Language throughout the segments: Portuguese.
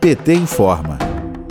PT informa.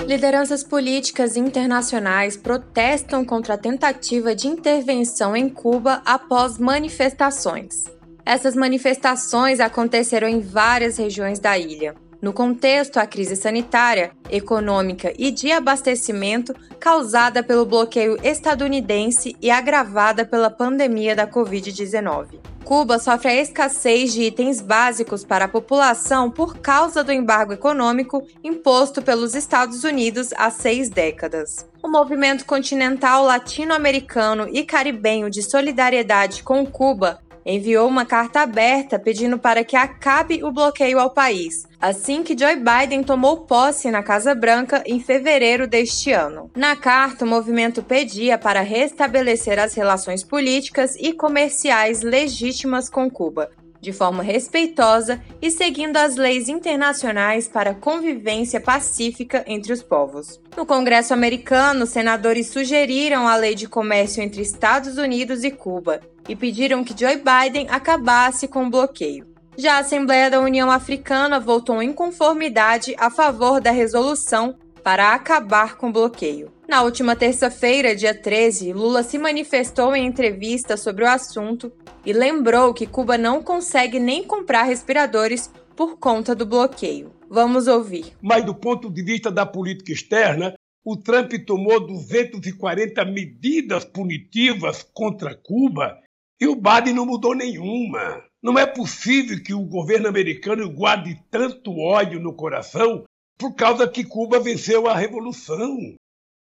Lideranças políticas internacionais protestam contra a tentativa de intervenção em Cuba após manifestações. Essas manifestações aconteceram em várias regiões da ilha. No contexto, a crise sanitária, econômica e de abastecimento causada pelo bloqueio estadunidense e agravada pela pandemia da Covid-19. Cuba sofre a escassez de itens básicos para a população por causa do embargo econômico imposto pelos Estados Unidos há seis décadas. O movimento continental latino-americano e caribenho de solidariedade com Cuba enviou uma carta aberta pedindo para que acabe o bloqueio ao país, assim que Joe Biden tomou posse na Casa Branca em fevereiro deste ano. Na carta, o movimento pedia para restabelecer as relações políticas e comerciais legítimas com Cuba, de forma respeitosa e seguindo as leis internacionais para convivência pacífica entre os povos. No Congresso americano, senadores sugeriram a lei de comércio entre Estados Unidos e Cuba e pediram que Joe Biden acabasse com o bloqueio. Já a Assembleia da União Africana votou em conformidade a favor da resolução para acabar com o bloqueio. Na última terça-feira, dia 13, Lula se manifestou em entrevista sobre o assunto e lembrou que Cuba não consegue nem comprar respiradores por conta do bloqueio. Vamos ouvir. Mas do ponto de vista da política externa, o Trump tomou 240 medidas punitivas contra Cuba e o Biden não mudou nenhuma. Não é possível que o governo americano guarde tanto ódio no coração por causa que Cuba venceu a revolução.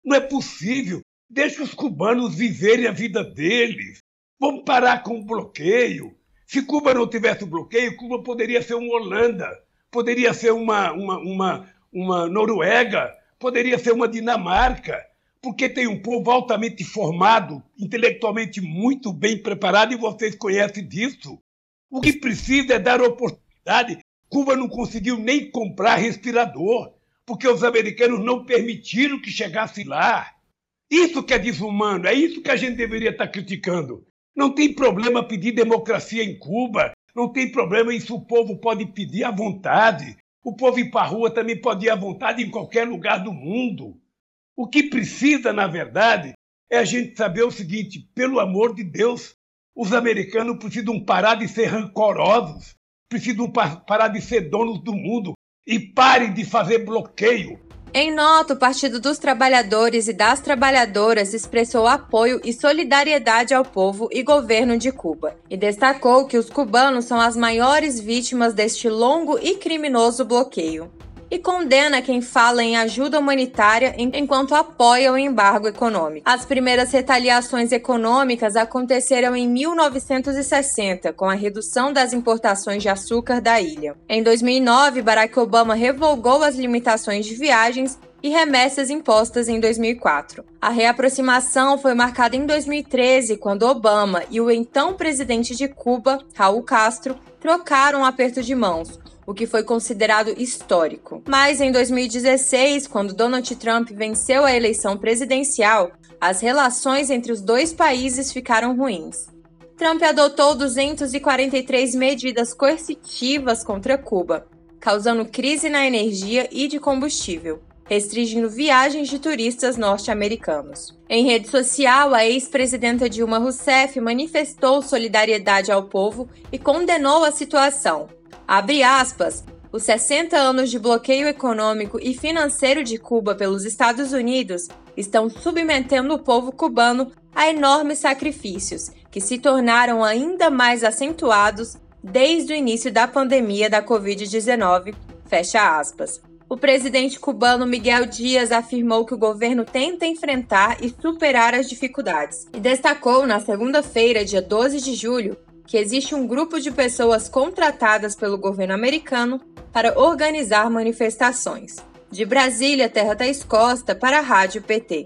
Não é possível. Deixe os cubanos viverem a vida deles. Vamos parar com o bloqueio. Se Cuba não tivesse o bloqueio, Cuba poderia ser uma Holanda, poderia ser uma, uma, uma, uma Noruega, poderia ser uma Dinamarca, porque tem um povo altamente formado, intelectualmente muito bem preparado, e vocês conhecem disso. O que precisa é dar oportunidade Cuba não conseguiu nem comprar respirador, porque os americanos não permitiram que chegasse lá. Isso que é desumano, é isso que a gente deveria estar criticando. Não tem problema pedir democracia em Cuba, não tem problema isso o povo pode pedir à vontade. O povo ir para a rua também pode ir à vontade em qualquer lugar do mundo. O que precisa, na verdade, é a gente saber o seguinte: pelo amor de Deus, os americanos precisam parar de ser rancorosos, precisam parar de ser donos do mundo e parem de fazer bloqueio. Em nota, o Partido dos Trabalhadores e das Trabalhadoras expressou apoio e solidariedade ao povo e governo de Cuba e destacou que os cubanos são as maiores vítimas deste longo e criminoso bloqueio e condena quem fala em ajuda humanitária enquanto apoia o embargo econômico. As primeiras retaliações econômicas aconteceram em 1960, com a redução das importações de açúcar da ilha. Em 2009, Barack Obama revogou as limitações de viagens e remessas impostas em 2004. A reaproximação foi marcada em 2013, quando Obama e o então presidente de Cuba, Raul Castro, trocaram um aperto de mãos, o que foi considerado histórico. Mas em 2016, quando Donald Trump venceu a eleição presidencial, as relações entre os dois países ficaram ruins. Trump adotou 243 medidas coercitivas contra Cuba, causando crise na energia e de combustível, restringindo viagens de turistas norte-americanos. Em rede social, a ex-presidenta Dilma Rousseff manifestou solidariedade ao povo e condenou a situação, Abre aspas. Os 60 anos de bloqueio econômico e financeiro de Cuba pelos Estados Unidos estão submetendo o povo cubano a enormes sacrifícios, que se tornaram ainda mais acentuados desde o início da pandemia da Covid-19. Fecha aspas. O presidente cubano Miguel Dias afirmou que o governo tenta enfrentar e superar as dificuldades e destacou na segunda-feira, dia 12 de julho, que existe um grupo de pessoas contratadas pelo governo americano para organizar manifestações. De Brasília, Terra Thaís Costa, para a Rádio PT.